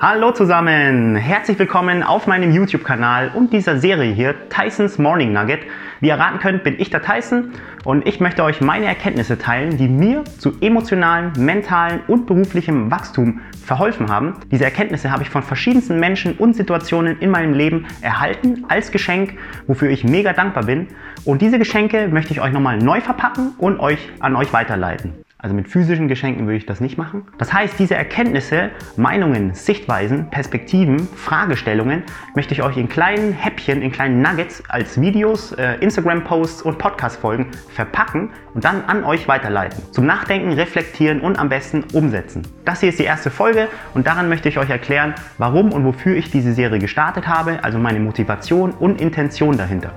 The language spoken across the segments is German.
Hallo zusammen, herzlich willkommen auf meinem YouTube-Kanal und dieser Serie hier, Tysons Morning Nugget. Wie ihr erraten könnt, bin ich der Tyson und ich möchte euch meine Erkenntnisse teilen, die mir zu emotionalen, mentalen und beruflichem Wachstum verholfen haben. Diese Erkenntnisse habe ich von verschiedensten Menschen und Situationen in meinem Leben erhalten als Geschenk, wofür ich mega dankbar bin. Und diese Geschenke möchte ich euch nochmal neu verpacken und euch an euch weiterleiten. Also mit physischen Geschenken würde ich das nicht machen. Das heißt, diese Erkenntnisse, Meinungen, Sichtweisen, Perspektiven, Fragestellungen möchte ich euch in kleinen Häppchen, in kleinen Nuggets als Videos, äh, Instagram-Posts und Podcast-Folgen verpacken und dann an euch weiterleiten. Zum Nachdenken, Reflektieren und am besten umsetzen. Das hier ist die erste Folge und daran möchte ich euch erklären, warum und wofür ich diese Serie gestartet habe, also meine Motivation und Intention dahinter.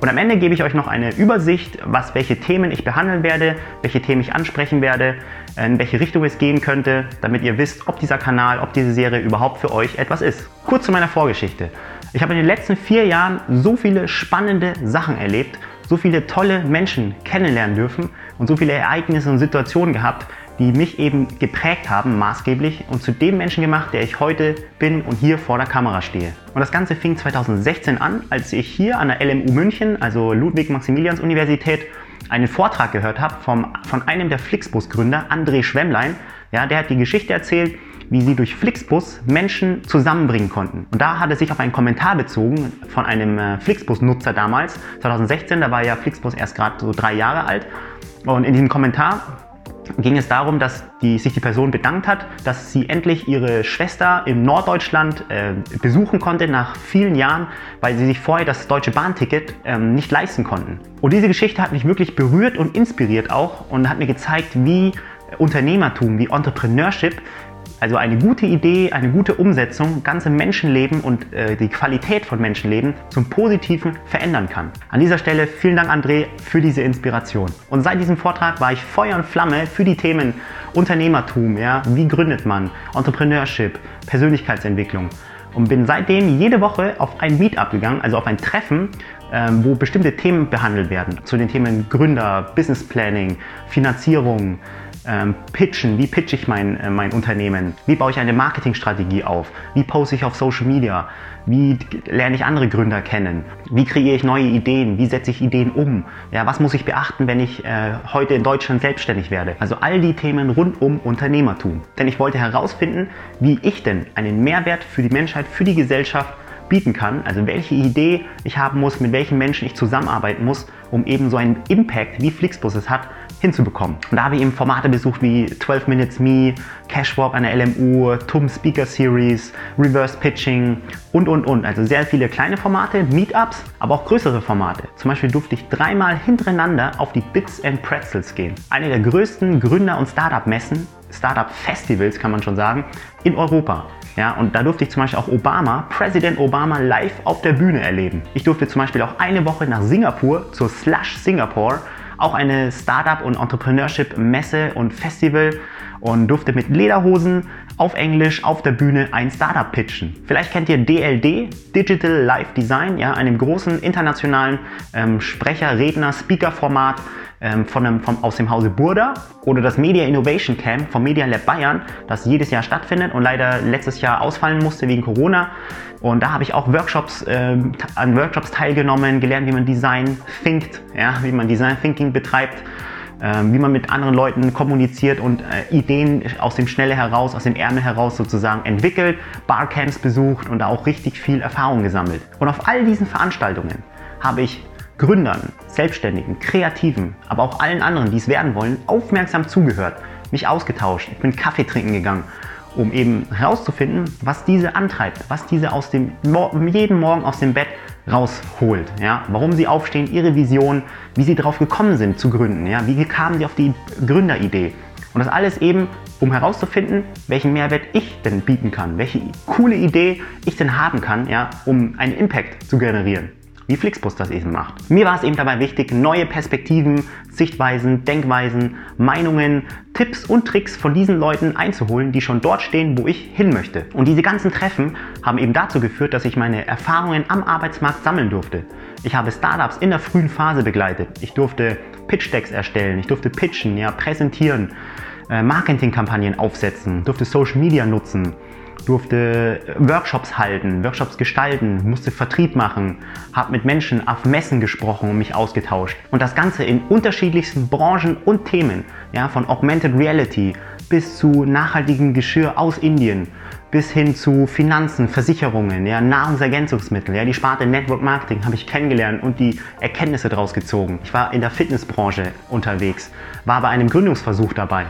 Und am Ende gebe ich euch noch eine Übersicht, was, welche Themen ich behandeln werde, welche Themen ich ansprechen werde, in welche Richtung es gehen könnte, damit ihr wisst, ob dieser Kanal, ob diese Serie überhaupt für euch etwas ist. Kurz zu meiner Vorgeschichte. Ich habe in den letzten vier Jahren so viele spannende Sachen erlebt, so viele tolle Menschen kennenlernen dürfen und so viele Ereignisse und Situationen gehabt, die mich eben geprägt haben, maßgeblich und zu dem Menschen gemacht, der ich heute bin und hier vor der Kamera stehe. Und das Ganze fing 2016 an, als ich hier an der LMU München, also Ludwig-Maximilians-Universität, einen Vortrag gehört habe vom, von einem der Flixbus-Gründer, André Schwemmlein. Ja, der hat die Geschichte erzählt, wie sie durch Flixbus Menschen zusammenbringen konnten. Und da hat er sich auf einen Kommentar bezogen von einem äh, Flixbus-Nutzer damals, 2016, da war ja Flixbus erst gerade so drei Jahre alt. Und in diesem Kommentar ging es darum, dass die, sich die Person bedankt hat, dass sie endlich ihre Schwester in Norddeutschland äh, besuchen konnte nach vielen Jahren, weil sie sich vorher das deutsche Bahnticket ähm, nicht leisten konnten. Und diese Geschichte hat mich wirklich berührt und inspiriert auch und hat mir gezeigt, wie Unternehmertum, wie Entrepreneurship also eine gute Idee, eine gute Umsetzung ganze Menschenleben und äh, die Qualität von Menschenleben zum Positiven verändern kann. An dieser Stelle vielen Dank, André, für diese Inspiration. Und seit diesem Vortrag war ich Feuer und Flamme für die Themen Unternehmertum, ja, wie gründet man, Entrepreneurship, Persönlichkeitsentwicklung und bin seitdem jede Woche auf ein Meetup gegangen, also auf ein Treffen, ähm, wo bestimmte Themen behandelt werden. Zu den Themen Gründer, Business Planning, Finanzierung, ähm, pitchen, wie pitche ich mein, äh, mein Unternehmen, wie baue ich eine Marketingstrategie auf, wie poste ich auf Social Media, wie lerne ich andere Gründer kennen, wie kreiere ich neue Ideen, wie setze ich Ideen um, ja, was muss ich beachten, wenn ich äh, heute in Deutschland selbstständig werde. Also all die Themen rund um Unternehmertum. Denn ich wollte herausfinden, wie ich denn einen Mehrwert für die Menschheit, für die Gesellschaft bieten kann, also welche Idee ich haben muss, mit welchen Menschen ich zusammenarbeiten muss, um eben so einen Impact, wie Flixbus es hat, hinzubekommen. Und da habe ich eben Formate besucht wie 12 Minutes Me, Cashwalk an der LMU, TUM Speaker Series, Reverse Pitching und, und, und. Also sehr viele kleine Formate, Meetups, aber auch größere Formate. Zum Beispiel durfte ich dreimal hintereinander auf die Bits and Pretzels gehen. Eine der größten Gründer- und Startup-Messen, Startup-Festivals kann man schon sagen, in Europa. Ja, und da durfte ich zum Beispiel auch Obama, Präsident Obama, live auf der Bühne erleben. Ich durfte zum Beispiel auch eine Woche nach Singapur zur Slush Singapore auch eine Startup- und Entrepreneurship-Messe und Festival und durfte mit Lederhosen auf Englisch auf der Bühne ein Startup pitchen. Vielleicht kennt ihr DLD, Digital Life Design, ja, einem großen internationalen ähm, Sprecher, Redner, Speaker-Format ähm, von einem, vom, aus dem Hause Burda oder das Media Innovation Camp vom Media Lab Bayern, das jedes Jahr stattfindet und leider letztes Jahr ausfallen musste wegen Corona. Und da habe ich auch Workshops, äh, an Workshops teilgenommen, gelernt, wie man Design thinkt, ja, wie man Design Thinking betreibt, äh, wie man mit anderen Leuten kommuniziert und äh, Ideen aus dem Schnelle heraus, aus dem Ärmel heraus sozusagen entwickelt, Barcamps besucht und da auch richtig viel Erfahrung gesammelt. Und auf all diesen Veranstaltungen habe ich Gründern, Selbstständigen, Kreativen, aber auch allen anderen, die es werden wollen, aufmerksam zugehört, mich ausgetauscht. Ich bin Kaffee trinken gegangen um eben herauszufinden, was diese antreibt, was diese aus dem, jeden Morgen aus dem Bett rausholt. Ja? Warum sie aufstehen, ihre Vision, wie sie darauf gekommen sind zu gründen, ja? wie kamen sie auf die Gründeridee. Und das alles eben, um herauszufinden, welchen Mehrwert ich denn bieten kann, welche coole Idee ich denn haben kann, ja, um einen Impact zu generieren wie Flixbus das eben macht. Mir war es eben dabei wichtig, neue Perspektiven, Sichtweisen, Denkweisen, Meinungen, Tipps und Tricks von diesen Leuten einzuholen, die schon dort stehen, wo ich hin möchte. Und diese ganzen Treffen haben eben dazu geführt, dass ich meine Erfahrungen am Arbeitsmarkt sammeln durfte. Ich habe Startups in der frühen Phase begleitet. Ich durfte Pitch Decks erstellen, ich durfte pitchen, ja, präsentieren, äh, Marketingkampagnen aufsetzen, durfte Social Media nutzen, durfte Workshops halten, Workshops gestalten, musste Vertrieb machen, habe mit Menschen auf Messen gesprochen und mich ausgetauscht. Und das Ganze in unterschiedlichsten Branchen und Themen, ja, von Augmented Reality bis zu nachhaltigem Geschirr aus Indien, bis hin zu Finanzen, Versicherungen, ja, Nahrungsergänzungsmittel, ja, die Sparte Network Marketing habe ich kennengelernt und die Erkenntnisse daraus gezogen. Ich war in der Fitnessbranche unterwegs, war bei einem Gründungsversuch dabei.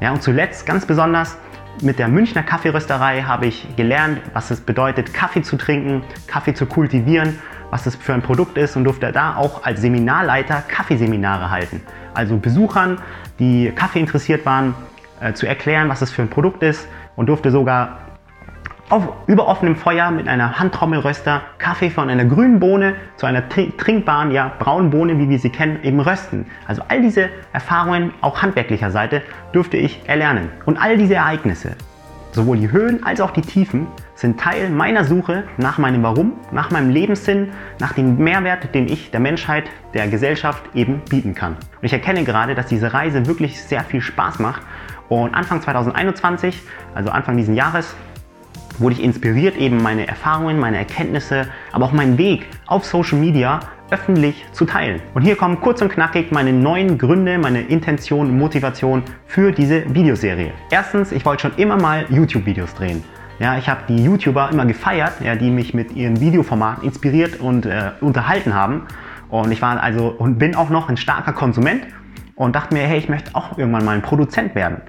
Ja, und zuletzt ganz besonders mit der Münchner Kaffeerösterei habe ich gelernt, was es bedeutet, Kaffee zu trinken, Kaffee zu kultivieren, was das für ein Produkt ist und durfte da auch als Seminarleiter Kaffeeseminare halten. Also Besuchern, die Kaffee interessiert waren, äh, zu erklären, was das für ein Produkt ist und durfte sogar auf, über offenem Feuer mit einer Handtrommelröster Kaffee von einer grünen Bohne zu einer trinkbaren, ja, braunen Bohne, wie wir sie kennen, eben rösten. Also all diese Erfahrungen, auch handwerklicher Seite, durfte ich erlernen. Und all diese Ereignisse, sowohl die Höhen als auch die Tiefen, sind Teil meiner Suche nach meinem Warum, nach meinem Lebenssinn, nach dem Mehrwert, den ich der Menschheit, der Gesellschaft eben bieten kann. Und ich erkenne gerade, dass diese Reise wirklich sehr viel Spaß macht. Und Anfang 2021, also Anfang dieses Jahres, wurde ich inspiriert, eben meine Erfahrungen, meine Erkenntnisse, aber auch meinen Weg auf Social Media öffentlich zu teilen. Und hier kommen kurz und knackig meine neuen Gründe, meine Intention Motivation für diese Videoserie. Erstens, ich wollte schon immer mal YouTube-Videos drehen. Ja, ich habe die YouTuber immer gefeiert, ja, die mich mit ihren Videoformaten inspiriert und äh, unterhalten haben. Und ich war also und bin auch noch ein starker Konsument und dachte mir, hey, ich möchte auch irgendwann mal ein Produzent werden.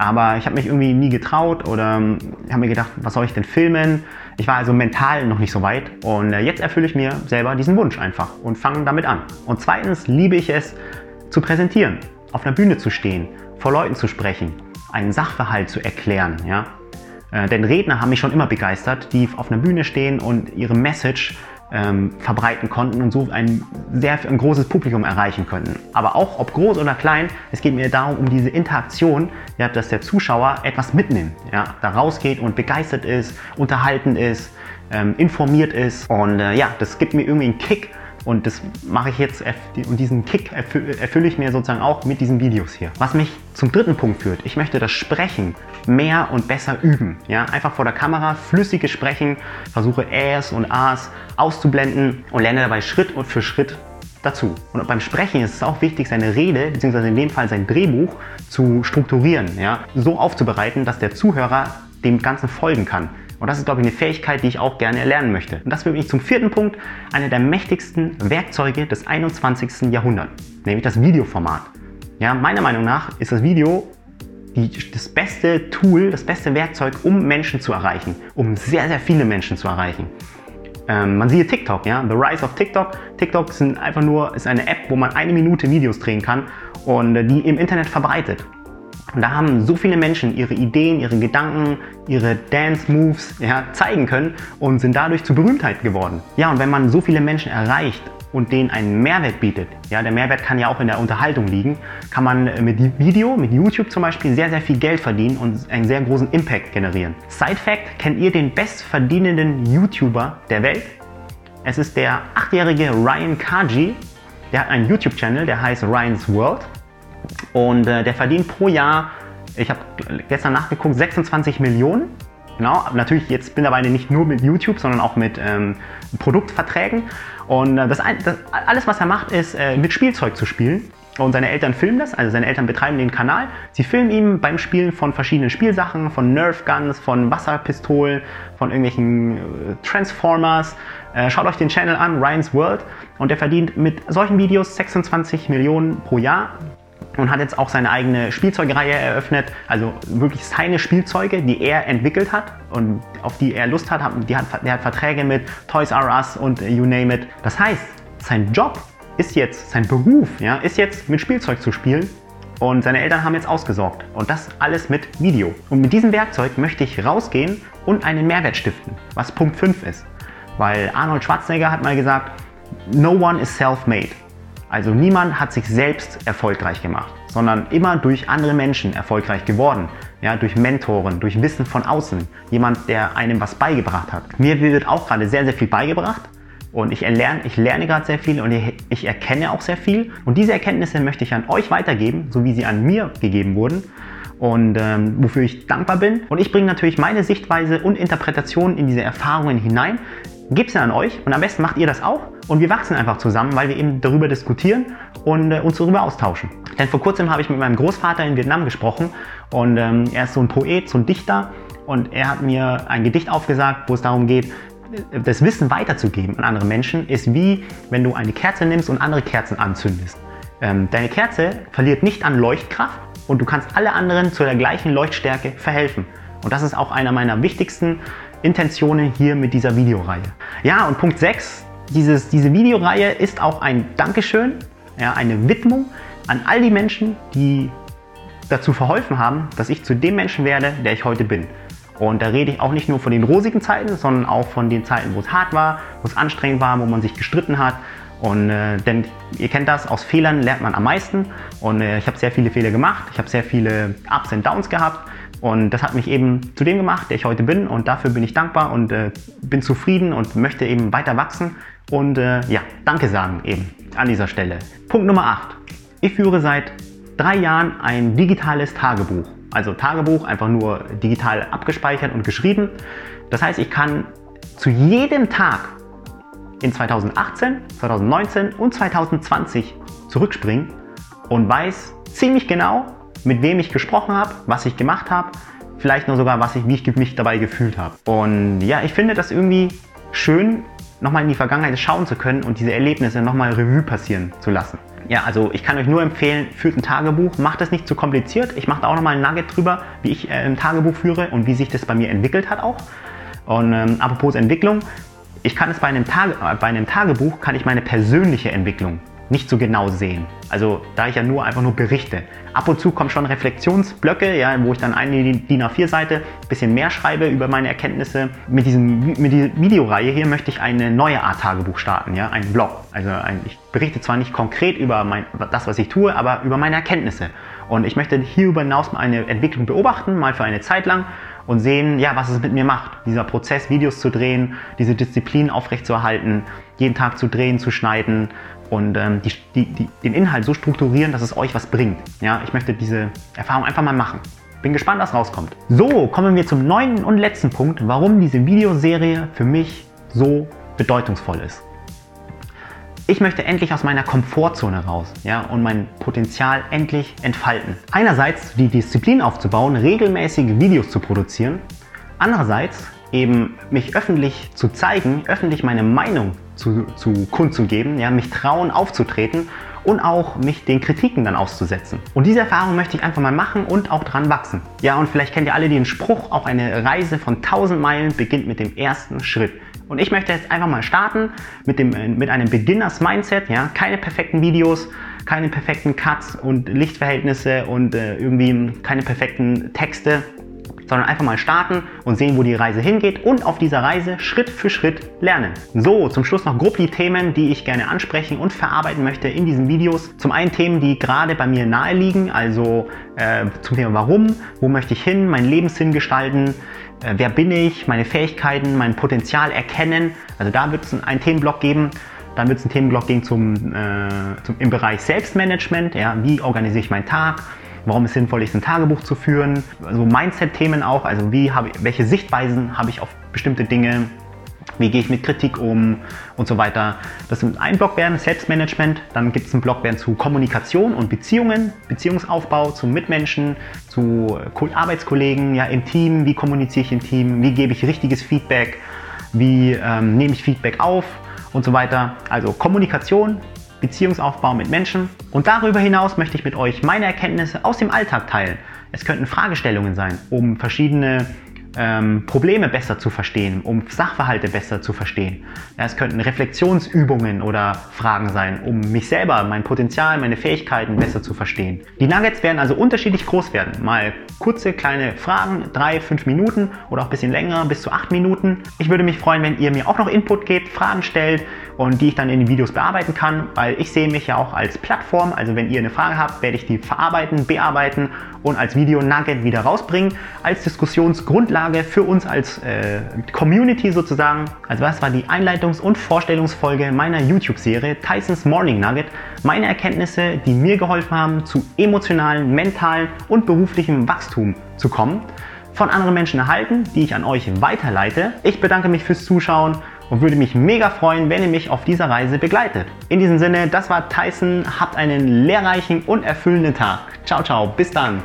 Aber ich habe mich irgendwie nie getraut oder ähm, habe mir gedacht, was soll ich denn filmen? Ich war also mental noch nicht so weit und äh, jetzt erfülle ich mir selber diesen Wunsch einfach und fange damit an. Und zweitens liebe ich es zu präsentieren, auf einer Bühne zu stehen, vor Leuten zu sprechen, einen Sachverhalt zu erklären. Ja? Äh, denn Redner haben mich schon immer begeistert, die auf einer Bühne stehen und ihre Message ähm, verbreiten konnten und so ein sehr ein großes Publikum erreichen könnten. Aber auch ob groß oder klein, es geht mir darum, um diese Interaktion, ja, dass der Zuschauer etwas mitnimmt, ja, da rausgeht und begeistert ist, unterhalten ist, ähm, informiert ist. Und äh, ja, das gibt mir irgendwie einen Kick und das mache ich jetzt und diesen Kick erfülle ich mir sozusagen auch mit diesen Videos hier. Was mich zum dritten Punkt führt. Ich möchte das Sprechen mehr und besser üben. Ja, einfach vor der Kamera flüssiges Sprechen, versuche Äs und As auszublenden und lerne dabei Schritt für Schritt dazu. Und beim Sprechen ist es auch wichtig, seine Rede, beziehungsweise in dem Fall sein Drehbuch, zu strukturieren. Ja? So aufzubereiten, dass der Zuhörer dem Ganzen folgen kann. Und das ist, glaube ich, eine Fähigkeit, die ich auch gerne erlernen möchte. Und das führt mich zum vierten Punkt, einer der mächtigsten Werkzeuge des 21. Jahrhunderts, nämlich das Videoformat. Ja, meiner Meinung nach ist das Video die, das beste Tool, das beste Werkzeug, um Menschen zu erreichen, um sehr, sehr viele Menschen zu erreichen. Ähm, man sieht TikTok, ja, The Rise of TikTok. TikTok sind einfach nur, ist eine App, wo man eine Minute Videos drehen kann und äh, die im Internet verbreitet. Und da haben so viele Menschen ihre Ideen, ihre Gedanken, ihre Dance-Moves ja, zeigen können und sind dadurch zu Berühmtheit geworden. Ja, und wenn man so viele Menschen erreicht und denen einen Mehrwert bietet, ja, der Mehrwert kann ja auch in der Unterhaltung liegen, kann man mit Video, mit YouTube zum Beispiel, sehr, sehr viel Geld verdienen und einen sehr großen Impact generieren. Side Fact, kennt ihr den bestverdienenden YouTuber der Welt? Es ist der achtjährige Ryan Kaji. Der hat einen YouTube-Channel, der heißt Ryan's World. Und äh, der verdient pro Jahr, ich habe gestern nachgeguckt, 26 Millionen. Genau, natürlich jetzt mittlerweile nicht nur mit YouTube, sondern auch mit ähm, Produktverträgen. Und äh, das, das, alles, was er macht, ist äh, mit Spielzeug zu spielen. Und seine Eltern filmen das, also seine Eltern betreiben den Kanal. Sie filmen ihm beim Spielen von verschiedenen Spielsachen, von Nerf Guns, von Wasserpistolen, von irgendwelchen äh, Transformers. Äh, schaut euch den Channel an, Ryan's World. Und er verdient mit solchen Videos 26 Millionen pro Jahr und hat jetzt auch seine eigene Spielzeugreihe eröffnet, also wirklich seine Spielzeuge, die er entwickelt hat und auf die er Lust hat. Die hat der hat Verträge mit Toys R Us und you name it. Das heißt, sein Job ist jetzt, sein Beruf, ja, ist jetzt mit Spielzeug zu spielen und seine Eltern haben jetzt ausgesorgt. Und das alles mit Video. Und mit diesem Werkzeug möchte ich rausgehen und einen Mehrwert stiften, was Punkt 5 ist. Weil Arnold Schwarzenegger hat mal gesagt, no one is self-made. Also niemand hat sich selbst erfolgreich gemacht, sondern immer durch andere Menschen erfolgreich geworden. Ja, durch Mentoren, durch Wissen von außen. Jemand, der einem was beigebracht hat. Mir wird auch gerade sehr, sehr viel beigebracht. Und ich lerne, ich lerne gerade sehr viel und ich, ich erkenne auch sehr viel. Und diese Erkenntnisse möchte ich an euch weitergeben, so wie sie an mir gegeben wurden. und ähm, wofür ich dankbar bin. Und ich bringe natürlich meine Sichtweise und Interpretation in diese Erfahrungen hinein, gebe sie an euch und am besten macht ihr das auch und wir wachsen einfach zusammen, weil wir eben darüber diskutieren und äh, uns darüber austauschen. Denn vor kurzem habe ich mit meinem Großvater in Vietnam gesprochen und ähm, er ist so ein Poet, so ein Dichter und er hat mir ein Gedicht aufgesagt, wo es darum geht, das Wissen weiterzugeben an andere Menschen, ist wie wenn du eine Kerze nimmst und andere Kerzen anzündest. Ähm, deine Kerze verliert nicht an Leuchtkraft und du kannst alle anderen zu der gleichen Leuchtstärke verhelfen. Und das ist auch einer meiner wichtigsten Intentionen hier mit dieser Videoreihe. Ja, und Punkt 6, dieses, diese Videoreihe ist auch ein Dankeschön, ja, eine Widmung an all die Menschen, die dazu verholfen haben, dass ich zu dem Menschen werde, der ich heute bin. Und da rede ich auch nicht nur von den rosigen Zeiten, sondern auch von den Zeiten, wo es hart war, wo es anstrengend war, wo man sich gestritten hat. Und äh, denn ihr kennt das, aus Fehlern lernt man am meisten. Und äh, ich habe sehr viele Fehler gemacht, ich habe sehr viele Ups und Downs gehabt. Und das hat mich eben zu dem gemacht, der ich heute bin. Und dafür bin ich dankbar und äh, bin zufrieden und möchte eben weiter wachsen. Und äh, ja, danke sagen eben an dieser Stelle. Punkt Nummer 8. Ich führe seit drei Jahren ein digitales Tagebuch. Also Tagebuch einfach nur digital abgespeichert und geschrieben. Das heißt, ich kann zu jedem Tag in 2018, 2019 und 2020 zurückspringen und weiß ziemlich genau, mit wem ich gesprochen habe, was ich gemacht habe, vielleicht nur sogar, was ich, wie ich mich dabei gefühlt habe. Und ja, ich finde das irgendwie schön, nochmal in die Vergangenheit schauen zu können und diese Erlebnisse nochmal Revue passieren zu lassen. Ja, also ich kann euch nur empfehlen, führt ein Tagebuch, macht es nicht zu kompliziert. Ich mache da auch nochmal ein Nugget drüber, wie ich äh, ein Tagebuch führe und wie sich das bei mir entwickelt hat auch. Und ähm, apropos Entwicklung, ich kann es bei einem, Tage, bei einem Tagebuch, kann ich meine persönliche Entwicklung nicht so genau sehen. Also da ich ja nur einfach nur berichte. Ab und zu kommen schon Reflexionsblöcke, ja, wo ich dann eine DIN A4-Seite ein bisschen mehr schreibe über meine Erkenntnisse. Mit, diesem, mit dieser Videoreihe hier möchte ich eine neue Art Tagebuch starten, ja, einen Blog. Also ein, ich berichte zwar nicht konkret über mein, das, was ich tue, aber über meine Erkenntnisse. Und ich möchte hierüber hinaus eine Entwicklung beobachten, mal für eine Zeit lang und sehen, ja, was es mit mir macht. Dieser Prozess, Videos zu drehen, diese Disziplin aufrechtzuerhalten, jeden Tag zu drehen, zu schneiden und ähm, die, die, die, den Inhalt so strukturieren, dass es euch was bringt. Ja, ich möchte diese Erfahrung einfach mal machen. Bin gespannt, was rauskommt. So, kommen wir zum neunten und letzten Punkt, warum diese Videoserie für mich so bedeutungsvoll ist. Ich möchte endlich aus meiner Komfortzone raus ja, und mein Potenzial endlich entfalten. Einerseits die Disziplin aufzubauen, regelmäßige Videos zu produzieren. Andererseits eben mich öffentlich zu zeigen, öffentlich meine Meinung zu, zu kundzugeben, ja, mich trauen aufzutreten und auch mich den Kritiken dann auszusetzen. Und diese Erfahrung möchte ich einfach mal machen und auch dran wachsen. Ja, und vielleicht kennt ihr alle den Spruch, auch eine Reise von 1000 Meilen beginnt mit dem ersten Schritt. Und ich möchte jetzt einfach mal starten mit, dem, mit einem Beginners Mindset, ja, keine perfekten Videos, keine perfekten Cuts und Lichtverhältnisse und äh, irgendwie keine perfekten Texte, sondern einfach mal starten und sehen, wo die Reise hingeht und auf dieser Reise Schritt für Schritt lernen. So, zum Schluss noch grob die Themen, die ich gerne ansprechen und verarbeiten möchte in diesen Videos. Zum einen Themen, die gerade bei mir nahe liegen, also äh, zum Thema Warum, wo möchte ich hin, meinen Lebenssinn gestalten, äh, wer bin ich, meine Fähigkeiten, mein Potenzial erkennen. Also da wird es einen Themenblock geben. Dann wird es einen Themenblock geben zum, äh, zum, im Bereich Selbstmanagement. Ja, wie organisiere ich meinen Tag? Warum es sinnvoll ist, ein Tagebuch zu führen, also Mindset-Themen auch, also wie habe, welche Sichtweisen habe ich auf bestimmte Dinge, wie gehe ich mit Kritik um? Und so weiter. Das sind ein Block werden Selbstmanagement, dann gibt es einen Block werden zu Kommunikation und Beziehungen, Beziehungsaufbau zu Mitmenschen, zu Arbeitskollegen, ja im Team, wie kommuniziere ich im Team, wie gebe ich richtiges Feedback, wie ähm, nehme ich Feedback auf? Und so weiter. Also Kommunikation, Beziehungsaufbau mit Menschen. Und darüber hinaus möchte ich mit euch meine Erkenntnisse aus dem Alltag teilen. Es könnten Fragestellungen sein, um verschiedene ähm, Probleme besser zu verstehen, um Sachverhalte besser zu verstehen. Es könnten Reflexionsübungen oder Fragen sein, um mich selber, mein Potenzial, meine Fähigkeiten besser zu verstehen. Die Nuggets werden also unterschiedlich groß werden. Mal kurze, kleine Fragen, drei, fünf Minuten oder auch ein bisschen länger, bis zu acht Minuten. Ich würde mich freuen, wenn ihr mir auch noch Input gebt, Fragen stellt und die ich dann in den Videos bearbeiten kann, weil ich sehe mich ja auch als Plattform. Also wenn ihr eine Frage habt, werde ich die verarbeiten, bearbeiten und als Video-Nugget wieder rausbringen, als Diskussionsgrundlage Grundlage für uns als äh, Community sozusagen. Also das war die Einleitungs- und Vorstellungsfolge meiner YouTube-Serie Tysons Morning Nugget. Meine Erkenntnisse, die mir geholfen haben, zu emotionalen, mentalen und beruflichem Wachstum zu kommen. Von anderen Menschen erhalten, die ich an euch weiterleite. Ich bedanke mich fürs Zuschauen und würde mich mega freuen, wenn ihr mich auf dieser Reise begleitet. In diesem Sinne, das war Tyson. Habt einen lehrreichen und erfüllenden Tag. Ciao, ciao. Bis dann.